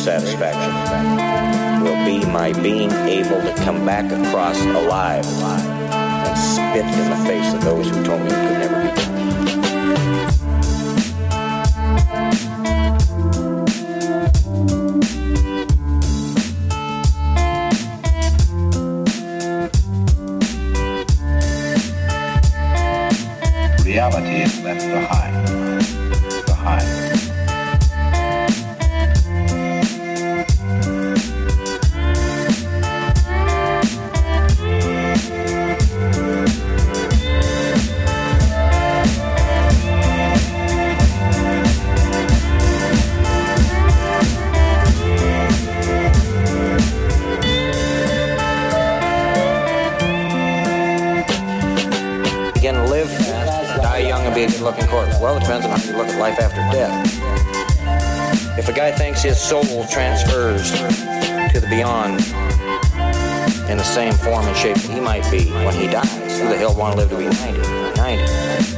satisfaction will be my being able to come back across alive and spit in the face of those who told form and shape he might be when he dies, who the hell want to live to be 90? 90.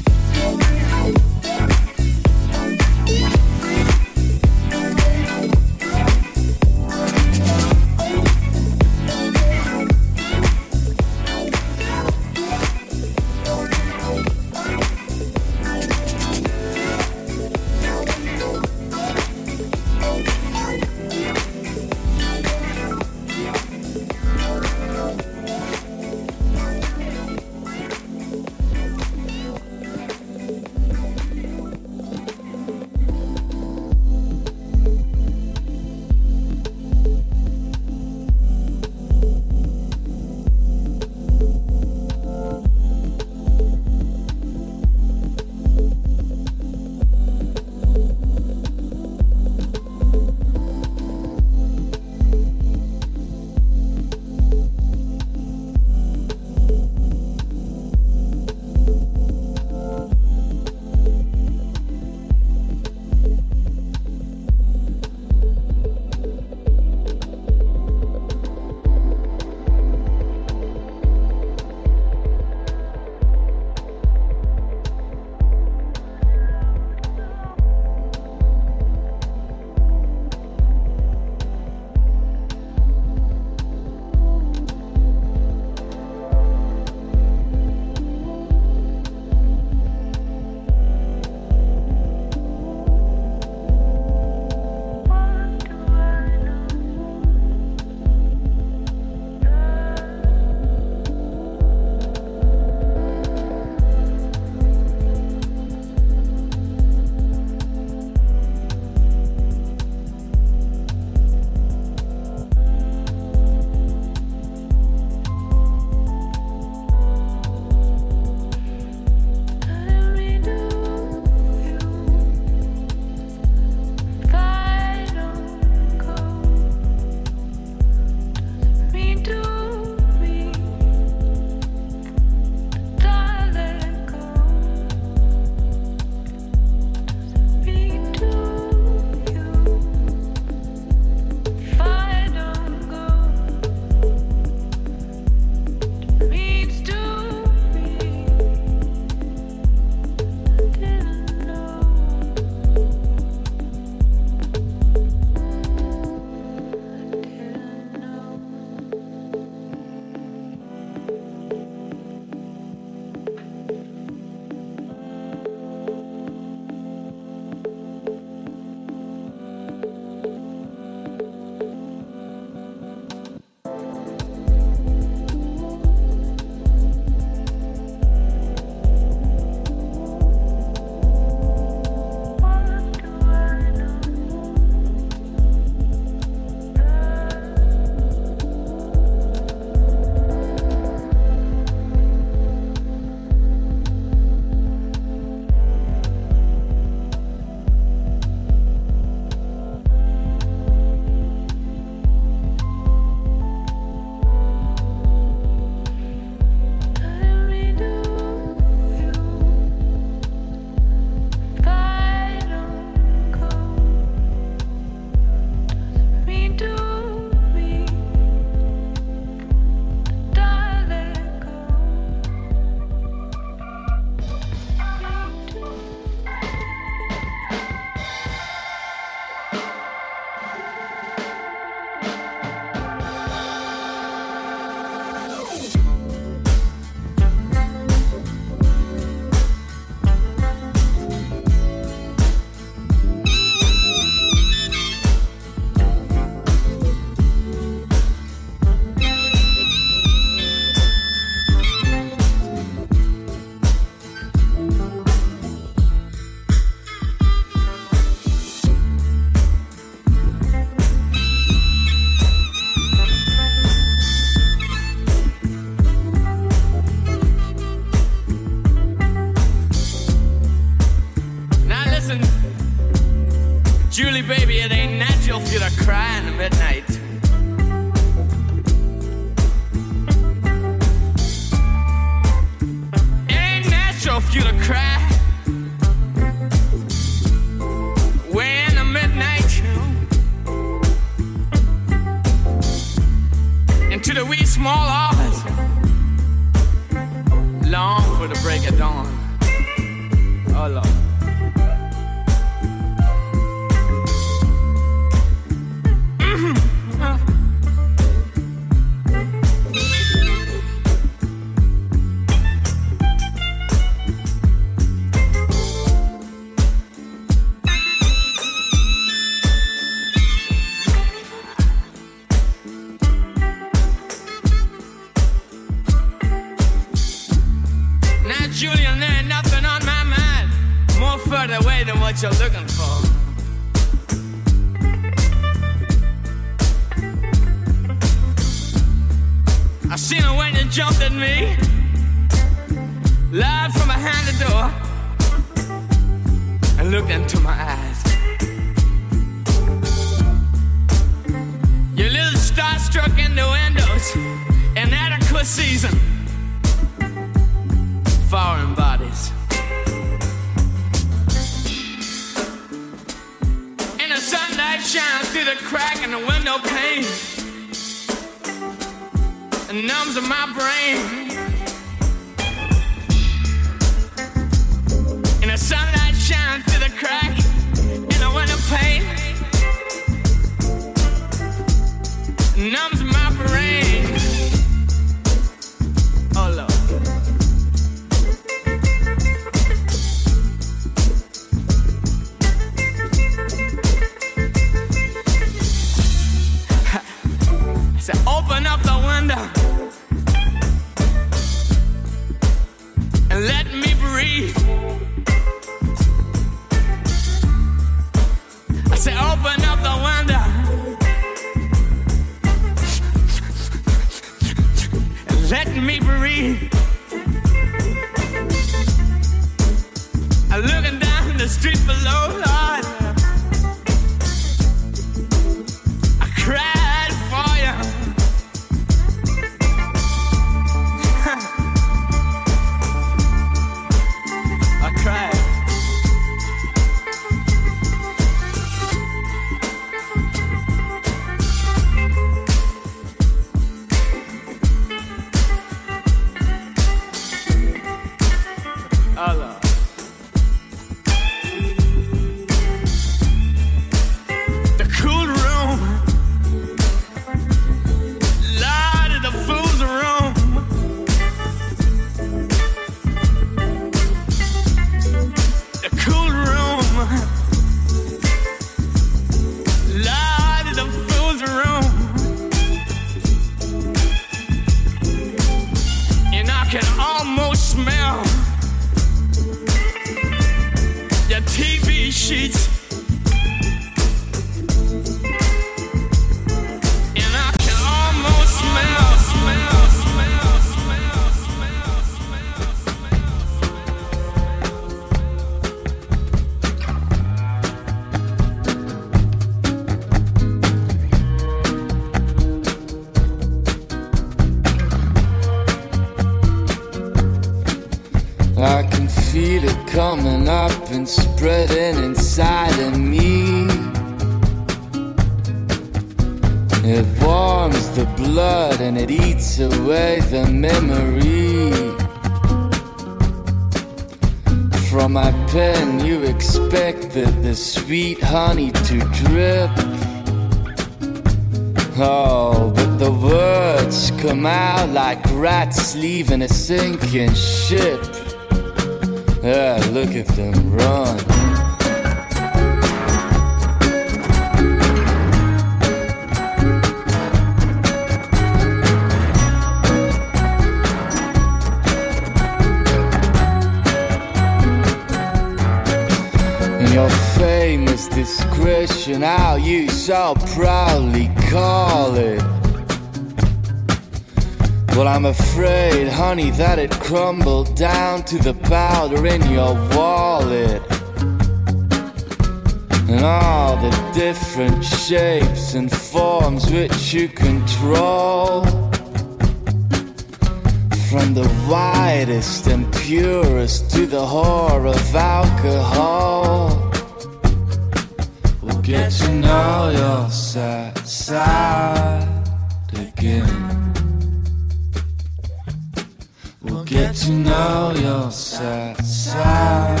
Get to know your sad side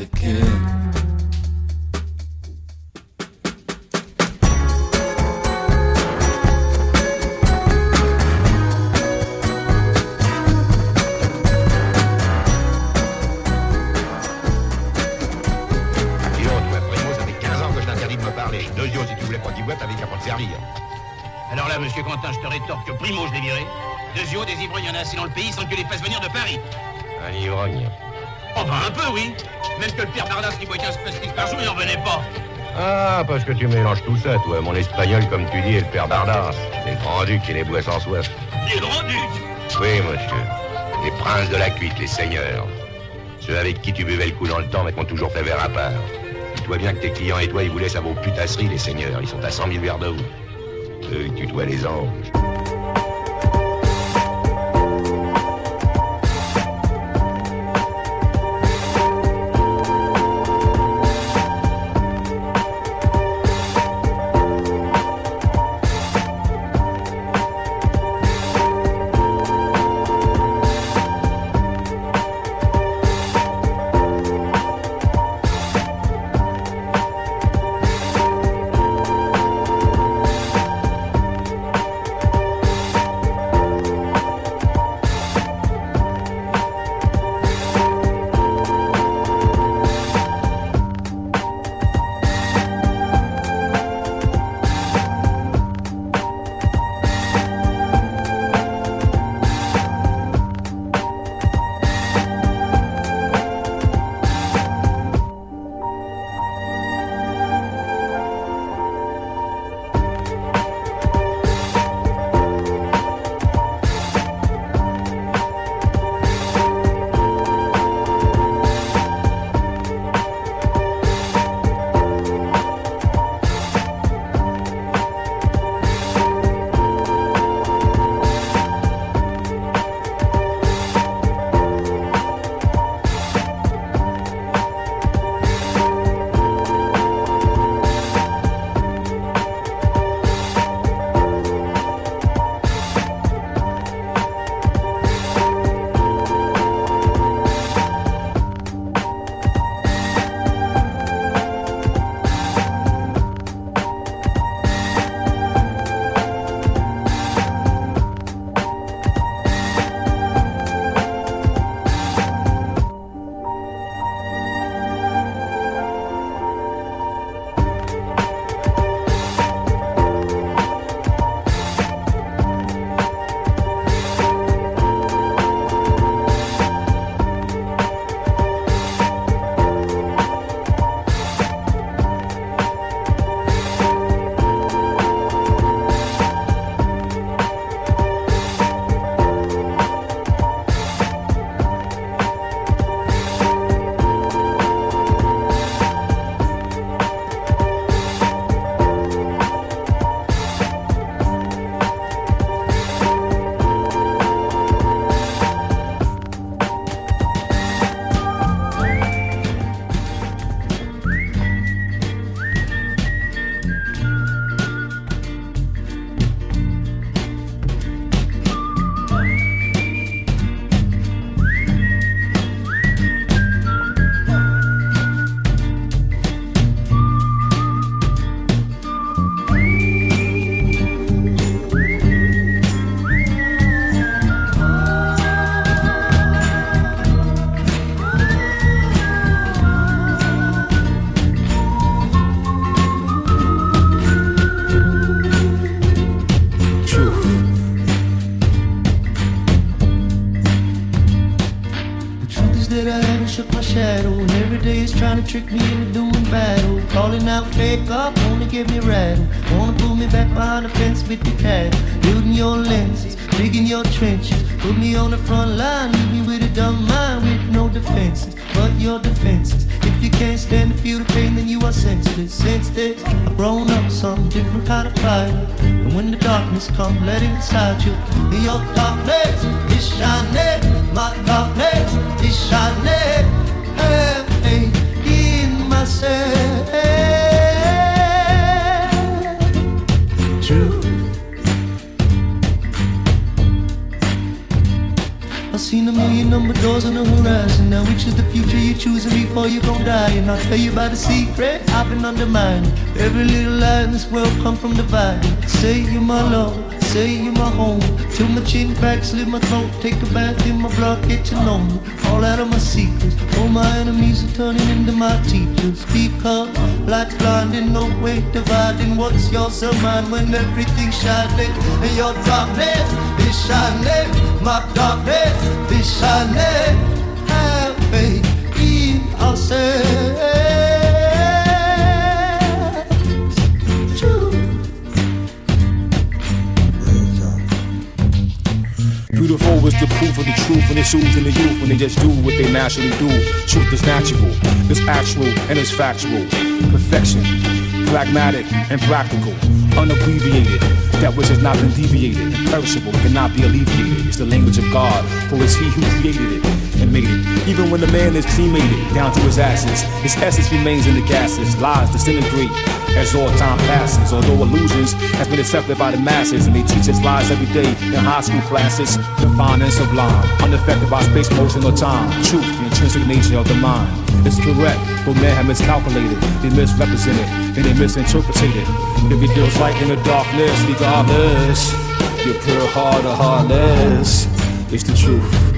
again. Des ivrognes, il y en a assez dans le pays sans que tu les fasses venir de Paris. Un ivrogne Oh, ben un peu, oui. Même que le père Bardas qui boit 15 pastilles par jour, il en venait pas. Ah, parce que tu mélanges tout ça, toi. Mon espagnol, comme tu dis, et le père Bardas. Les grands-ducs qui les boivent sans soif. Les grands-ducs Oui, monsieur. Les princes de la cuite, les seigneurs. Ceux avec qui tu buvais le coup dans le temps, mais qui ont toujours fait verre à part. Dis-toi bien que tes clients et toi, ils vous laissent à vos putasseries, les seigneurs. Ils sont à 100 000 verres de vous. Eux, ils tutoient les anges. Trick me into doing battle. Calling out fake up on wanna get me right. Wanna pull me back behind the fence with the cat. Building your lenses, digging your trenches. Put me on the front line, leave me with a dumb mind with no defenses. But your defenses. If you can't stand to feel the pain, then you are senseless. Since this, I've grown up some different kind of fighter. And when the darkness comes, let it inside you. Your darkness is shining. My darkness is shining. Seen a million number doors on the horizon. Now which is the future you're choosing before you gon' die? And I'll tell you about a secret I've been undermining. Every little lie in this world come from dividing. Say you're my love, say you're my home. Till my chin cracks, slit my throat, take a bath in my blood, get to know. All out of my secrets. All my enemies are turning into my teachers. Because light's blinding, no way dividing what's yours or mine when everything's shining. And your darkness is shining. My darkness is shining. Have faith in ourselves. Is the truth and it's oozing the youth when they just do what they naturally do. Truth is natural, it's actual, and it's factual. Perfection, pragmatic and practical, unabbreviated. That which has not been deviated, imperishable, cannot be alleviated. It's the language of God, for it's He who created it and made it. Even when the man is cremated down to his ashes, his essence remains in the gases. Lies disintegrate as all time passes. Although illusions has been accepted by the masses, and they teach us lies every day in high school classes. Divine and sublime, unaffected by space, motion, or time. Truth, the intrinsic nature of the mind. It's correct, but men have miscalculated, they misrepresented, and they misinterpreted. If it feels light in the darkness, regardless, your pure heart or heartless, it's the truth.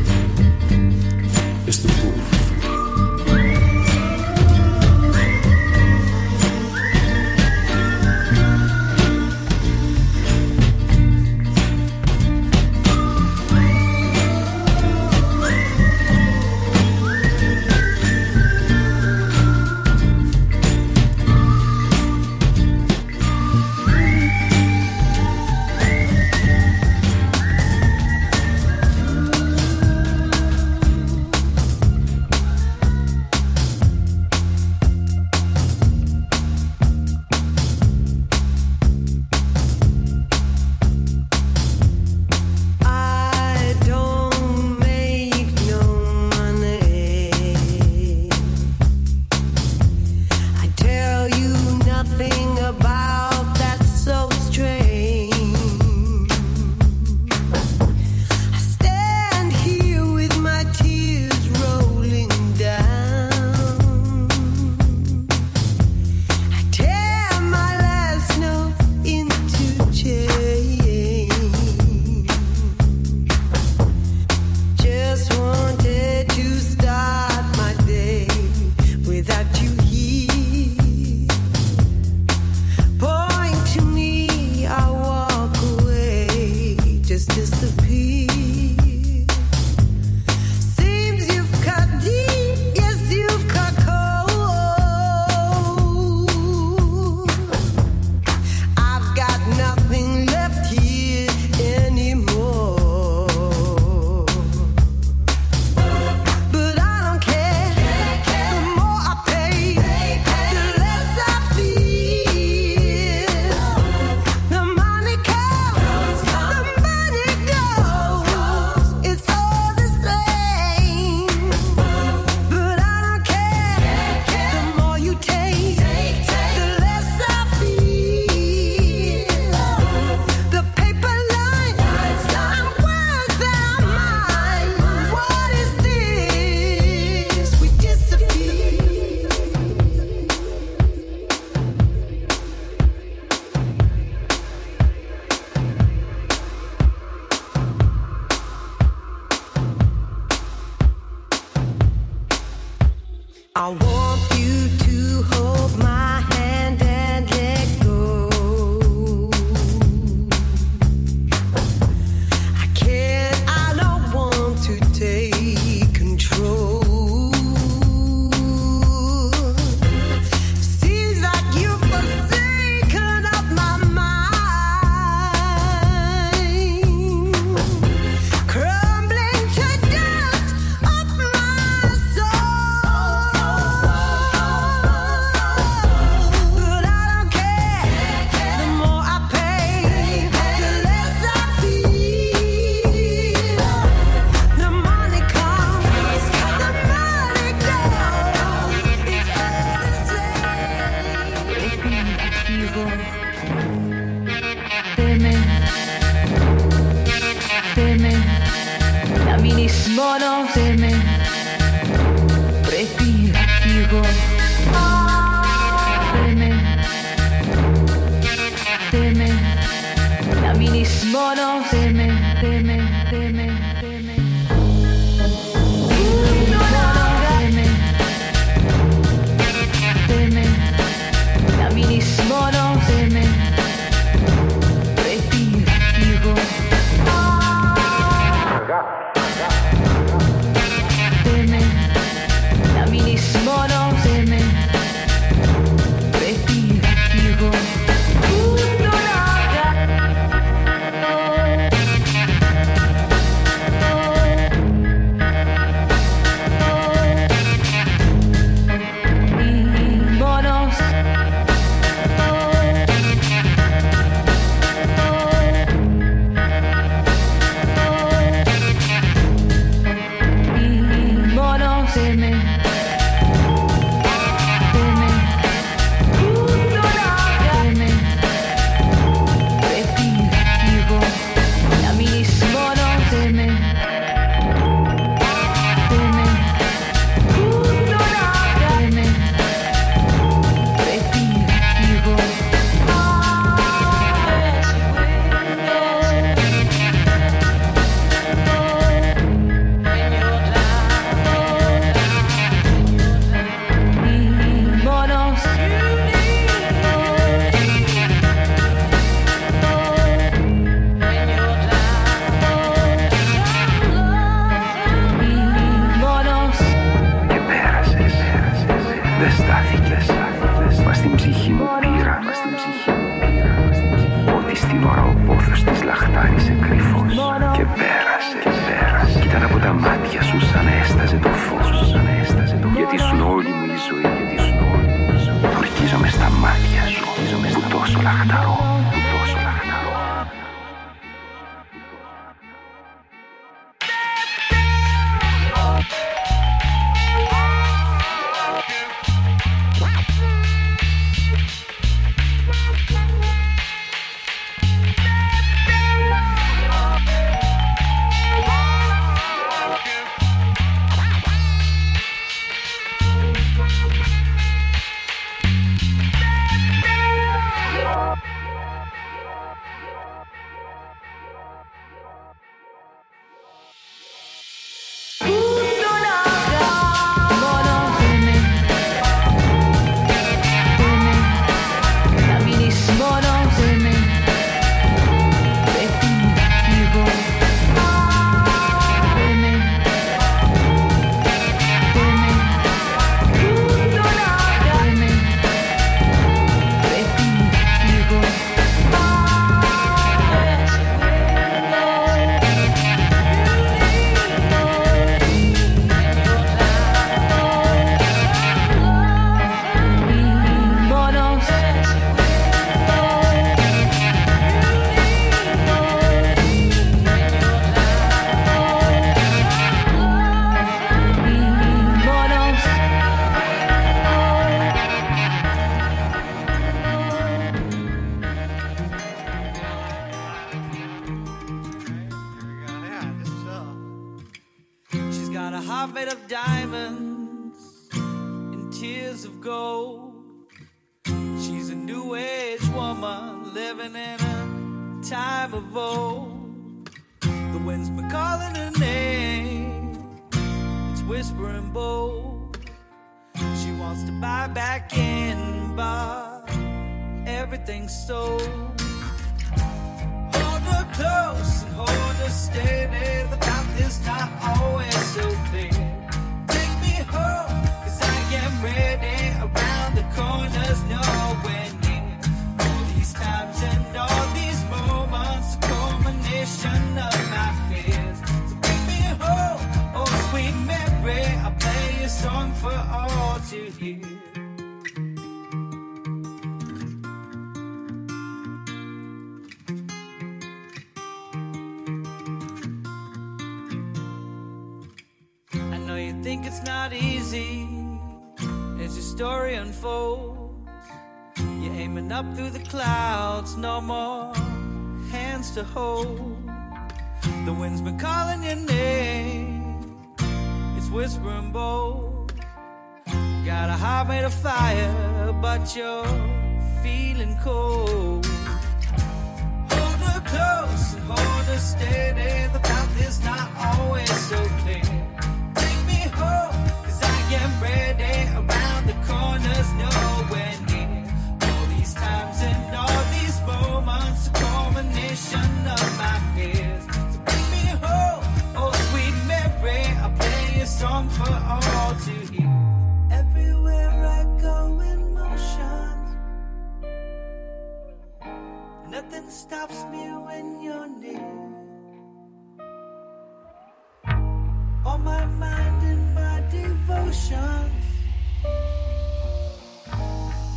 Devotions.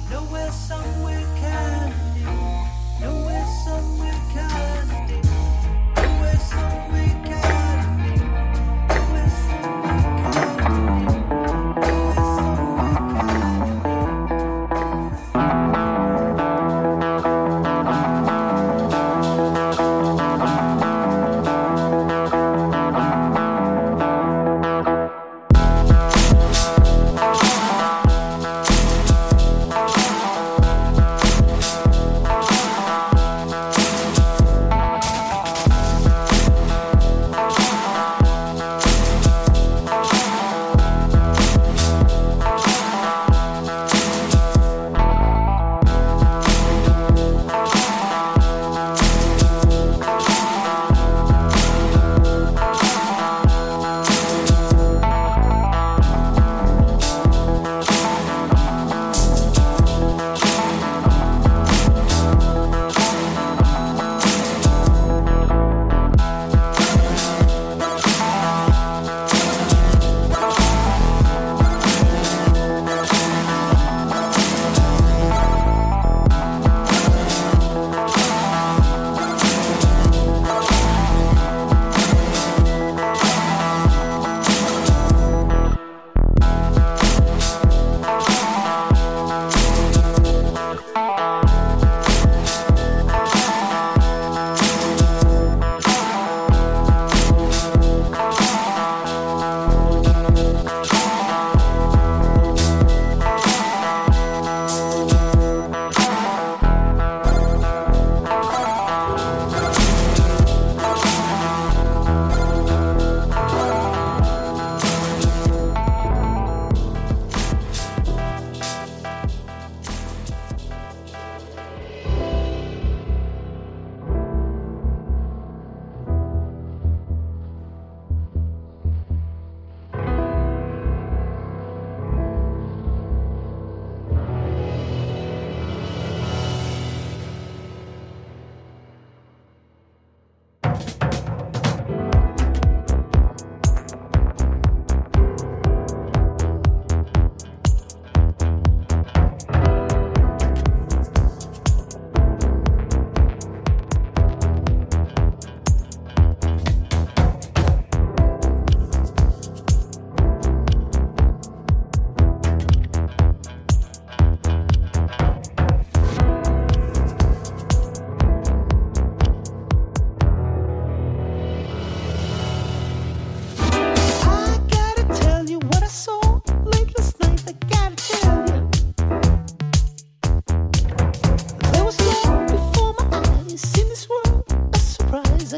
Nowhere, somewhere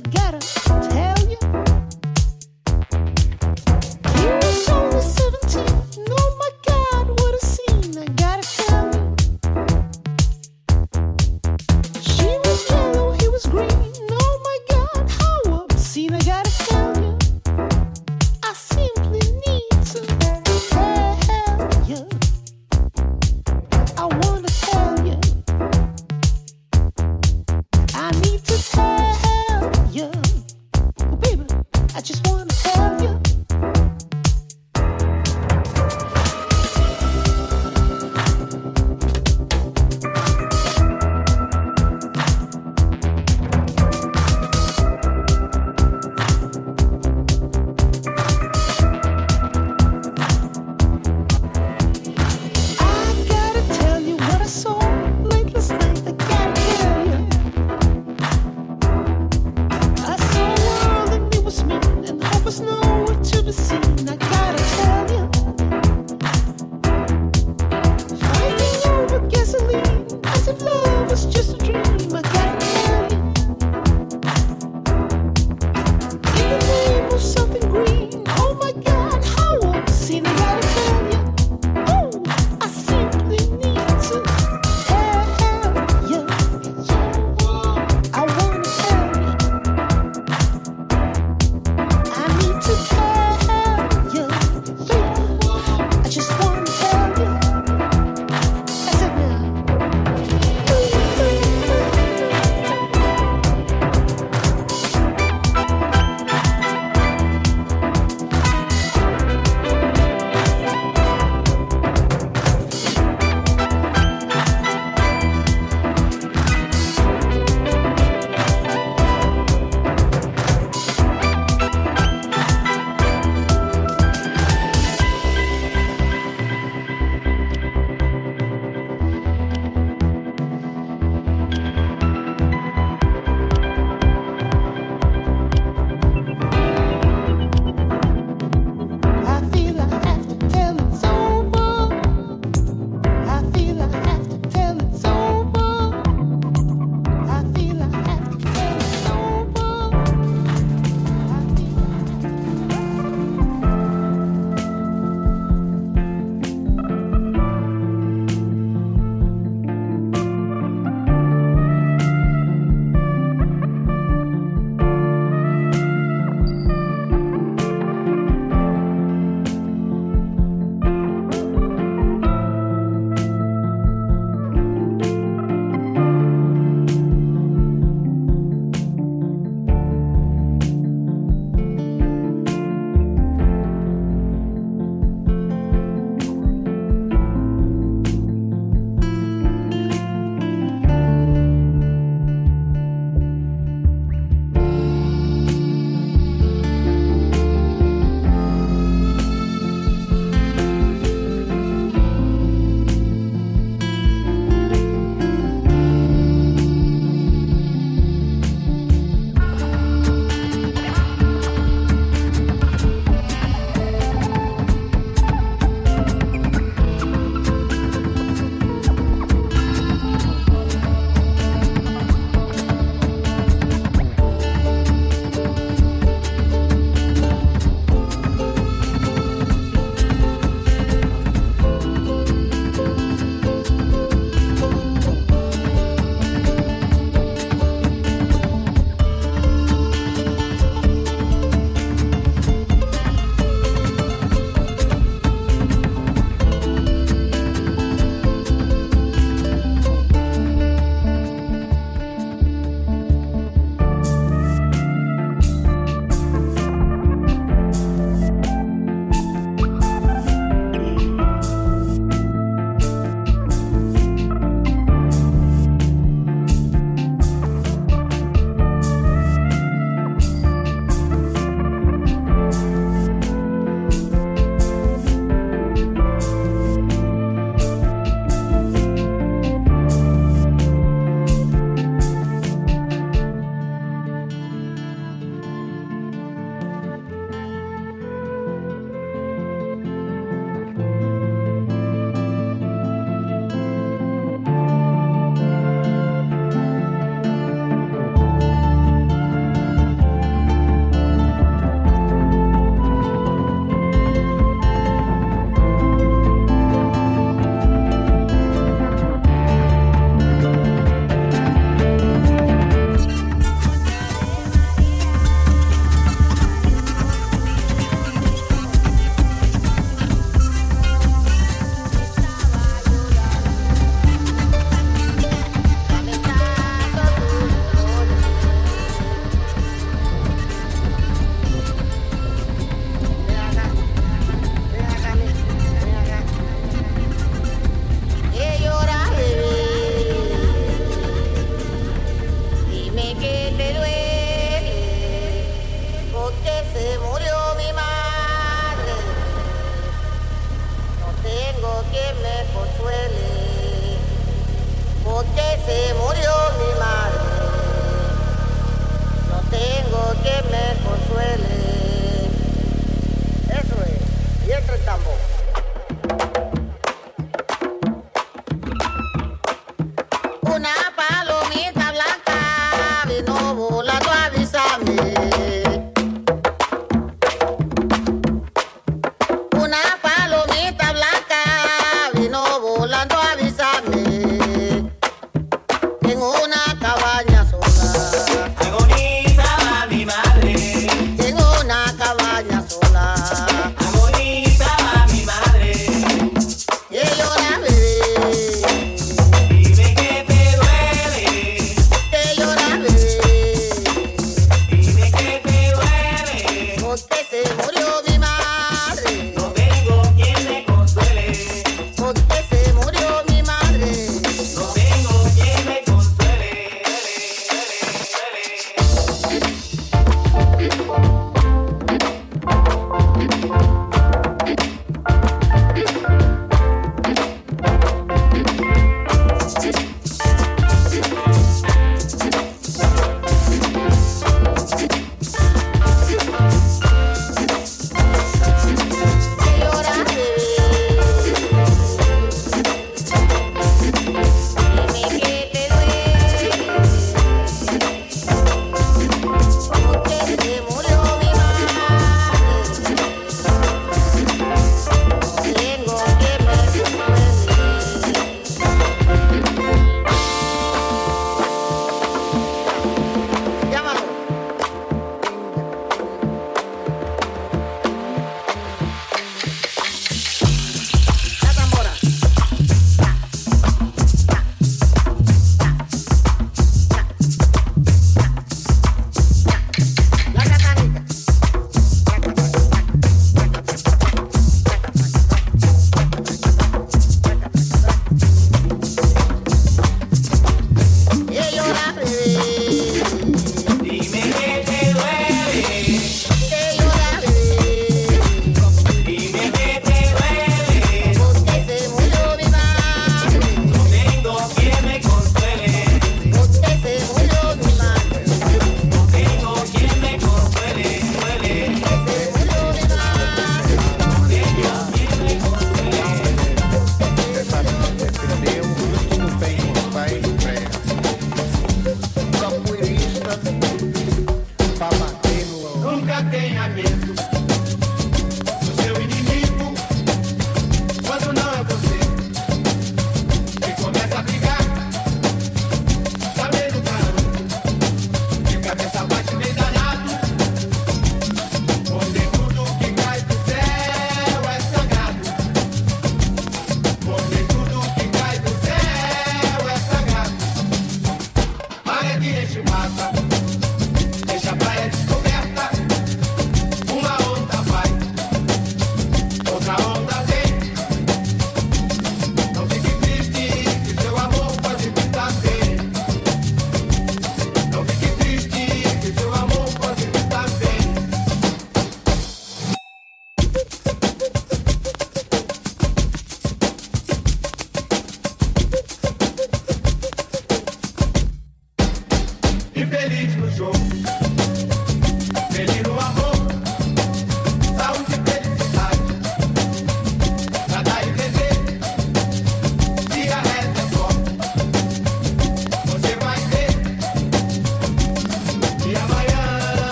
surprise.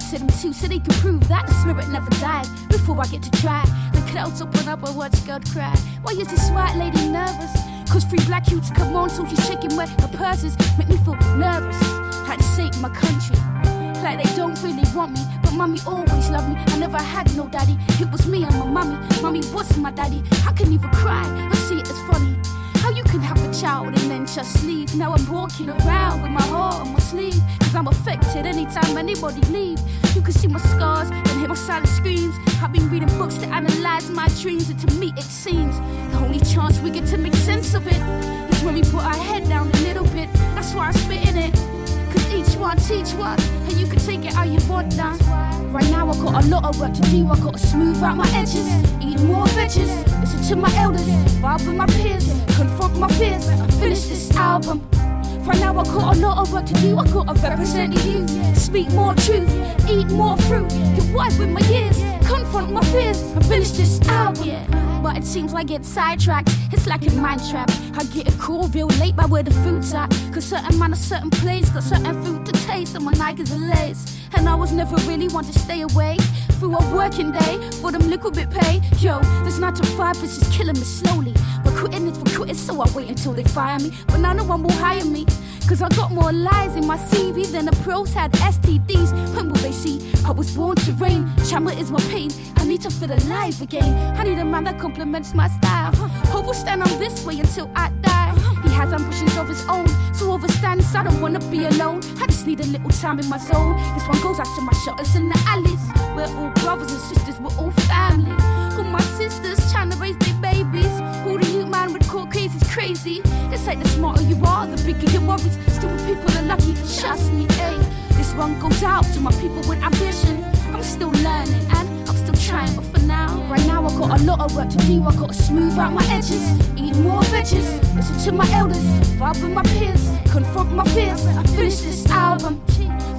To them too, so they can prove that the spirit never died. Before I get to try, the clouds open up and watch God cry. Why is this white lady nervous? Cause three black youths come on, so she's shaking where her purses make me feel nervous. Had to save my country. Like they don't really want me, but mommy always loved me. I never had no daddy, it was me and my mommy. Mommy was my daddy. I can even cry or see it as funny. How you can have a child and then just leave. Now I'm walking around with my heart on my Cause I'm affected anytime anybody leave. You can see my scars and hear my silent screams. I've been reading books to analyze my dreams, and to me it seems the only chance we get to make sense of it is when we put our head down a little bit. That's why I'm spitting it. Cause each one teach one, and you can take it how you want now. Right now, I got a lot of work to do. I gotta smooth out my edges, eat more veggies, listen to my elders, vibe with my peers, confront my fears, finish this album. Right now, I got a lot of work to do. I gotta represent youth, speak more truth, eat more fruit, get wise with my years, confront my fears, and finish this album. But it seems I get sidetracked. It's like a mind trap. I get a call real late by where the food's at. Cause certain man a certain place got certain food to taste. And my Nikes are lace. And I was never really one to stay away through a working day for them little bit pay. Yo, this 9 to 5 is just killing me slowly. But quitting is for quitting, so I wait until they fire me. But now no one will hire me. Cause I got more lies in my CV than the pros had STDs. When will they see? I was born to reign. Chamber is my pain. I need to feel alive again. I need a man that complements my style. Hope will stand on this way until I die. He has ambitions of his own, so overstands. I don't wanna be alone. I just need a little time in my zone. This one goes out to my shutters in the alleys. We're all brothers and sisters, we're all family. All my sisters trying to raise their babies. Who the youth man with court is crazy. It's like the smarter you are, the bigger your worries. Stupid people are lucky, trust me, ayy. This one goes out to my people with ambition. I'm still learning and I'm still trying, but for now, right now I got a lot of work to do. I gotta smooth out my edges, eat more veggies, listen to my elders, vibe with my peers, confront my fears, I finish this album.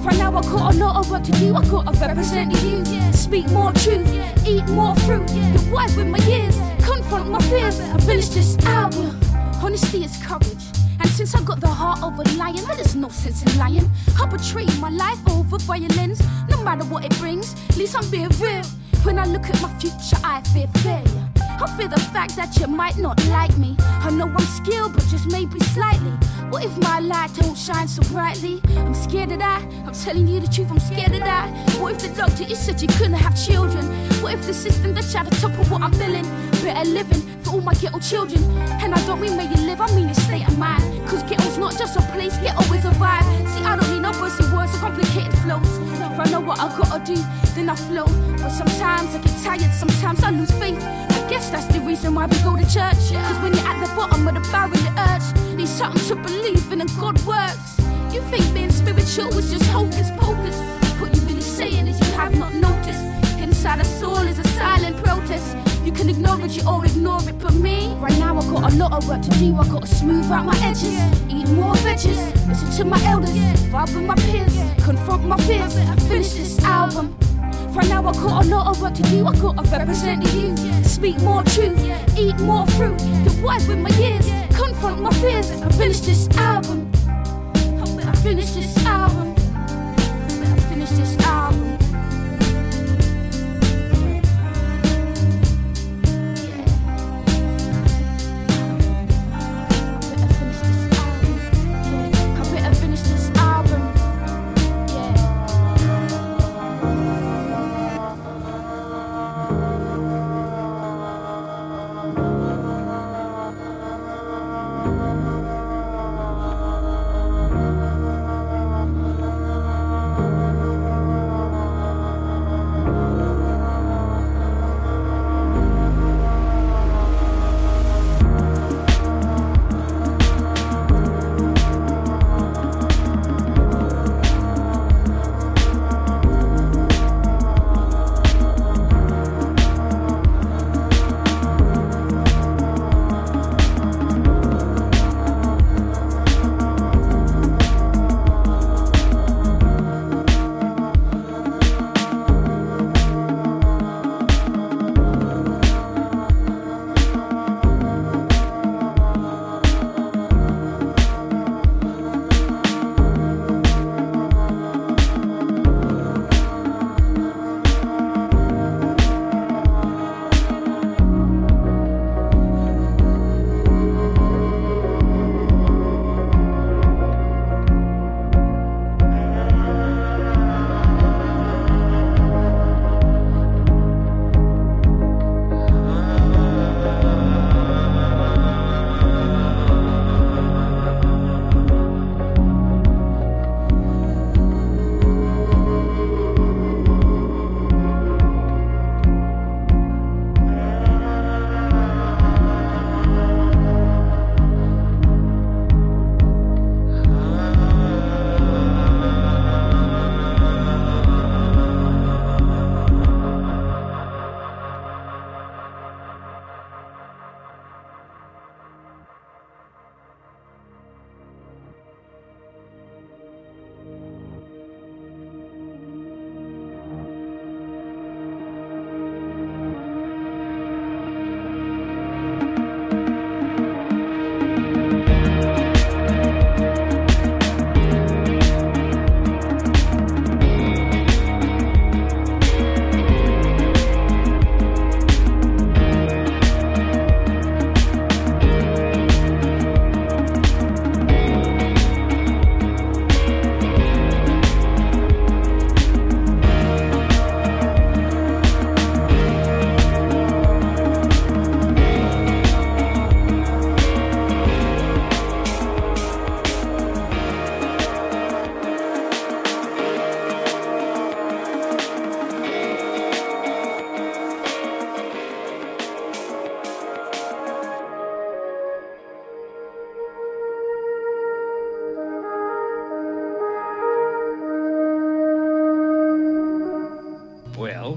Right now I got a lot of work to do. I gotta represent youth, speak more truth, eat more fruit, get wise with my years, confront my fears, and finish this album. Honesty is courage. And since I got the heart of a lion, there's no sense in lying. I betray my life over violence, no matter what it brings. At least I'm being real. When I look at my future, I fear failure. I fear the fact that you might not like me. I know I'm skilled, but just maybe slightly. What if my light don't shine so brightly? I'm scared of that. I'm telling you the truth, I'm scared of that. What if the doctor you said you couldn't have children? What if the system that tried to topple what I'm feeling? Better living all my ghetto children. And I don't mean where you live, I mean a state of mind. Cause ghetto's not just a place, ghetto is a vibe. See, I don't need no bursty words or complicated flows. If I know what I gotta do, then I flow. But sometimes I get tired, sometimes I lose faith. I guess that's the reason why we go to church. Cause when you're at the bottom of the barrel, the urge needs something to believe in and God works. You think being spiritual is just hocus pocus. What you really saying is you have not noticed. Inside a soul is a silent protest. You can acknowledge it or ignore it, but me, right now I got a lot of work to do. I gotta smooth out my edges, eat more veggies, listen to my elders, vibe with my peers, confront my fears, and finish this album. Right now I got a lot of work to do. I gotta represent the youth, speak more truth, eat more fruit, get wise with my years, confront my fears, and finish this album. I finish this album. I finish this album.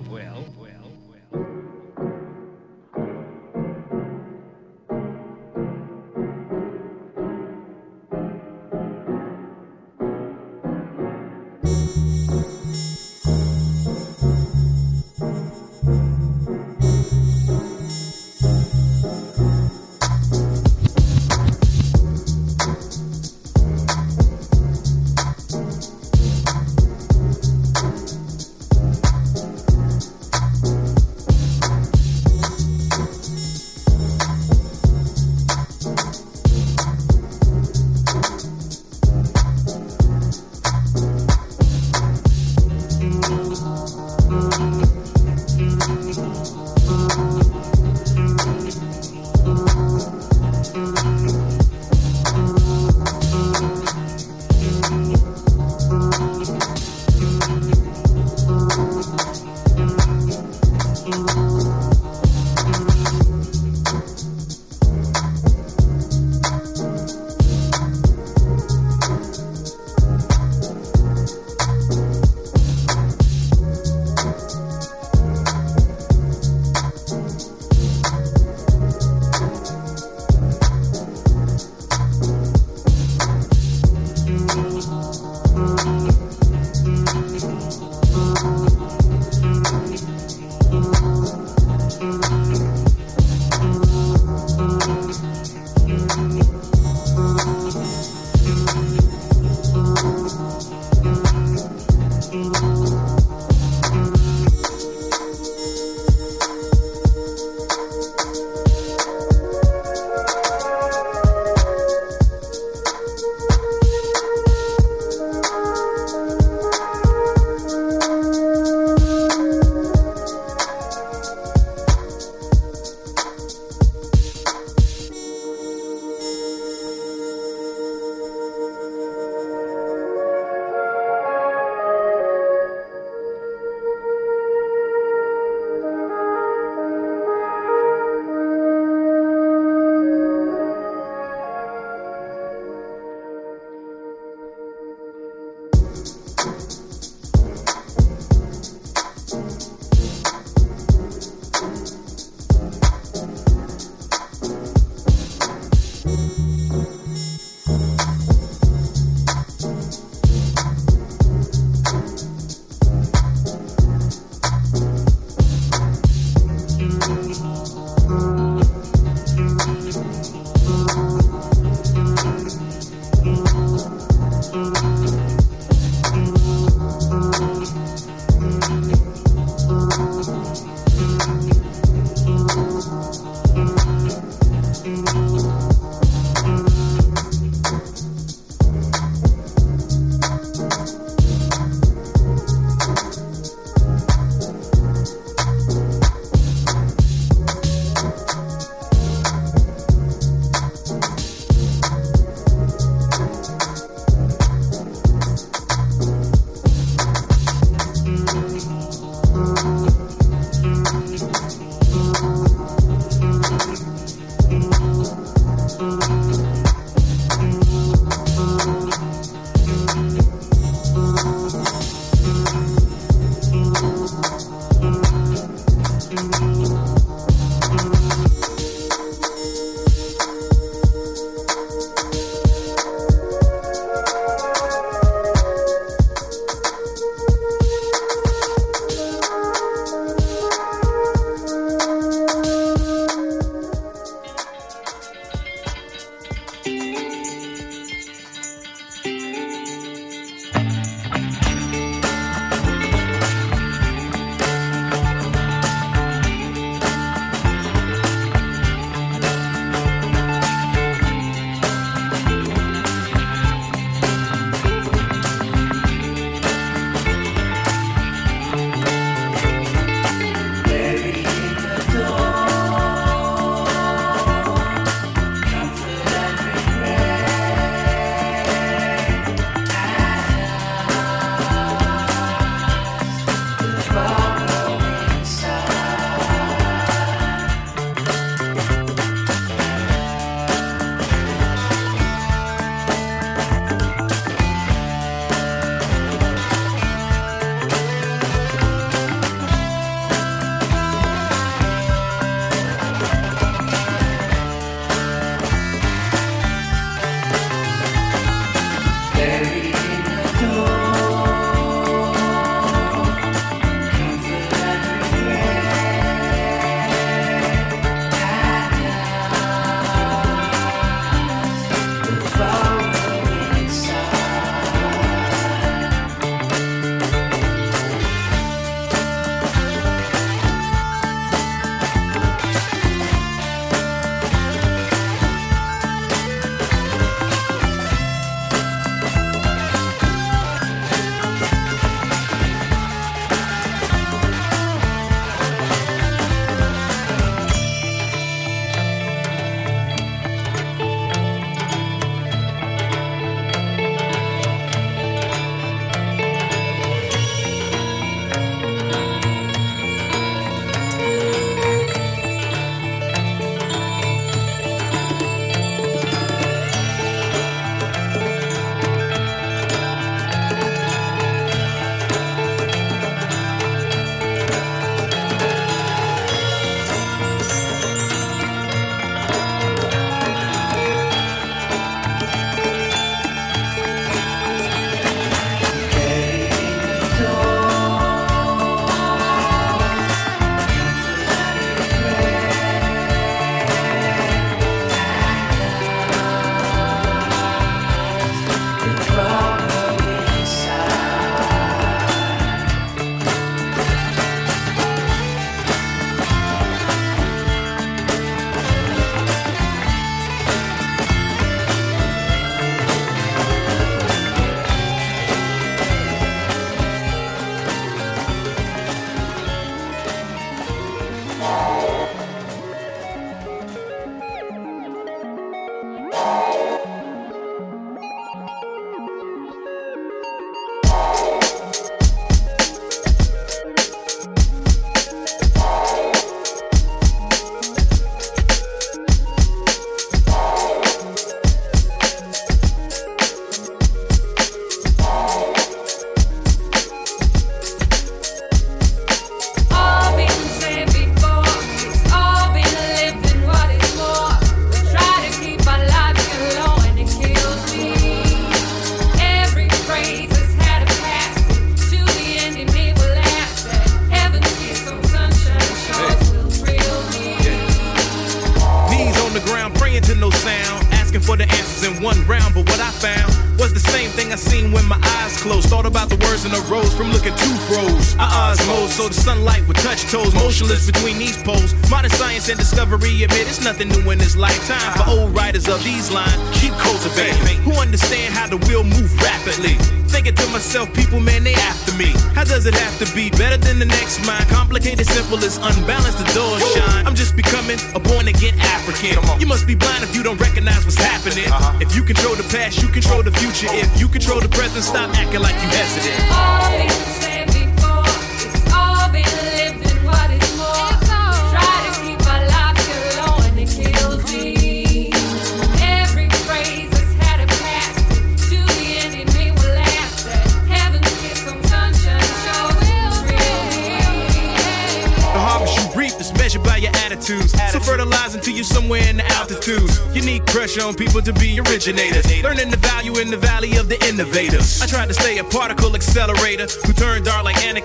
well.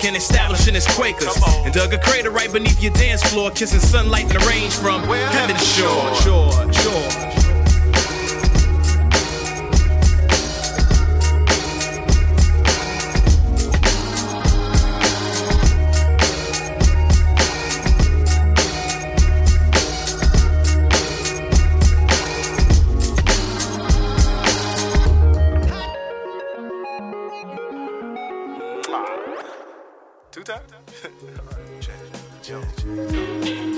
Republican establishing his Quakers. And dug a crater right beneath your dance floor, kissing sunlight in the range from Heaven's Shore. Two times? All right, check. Joe.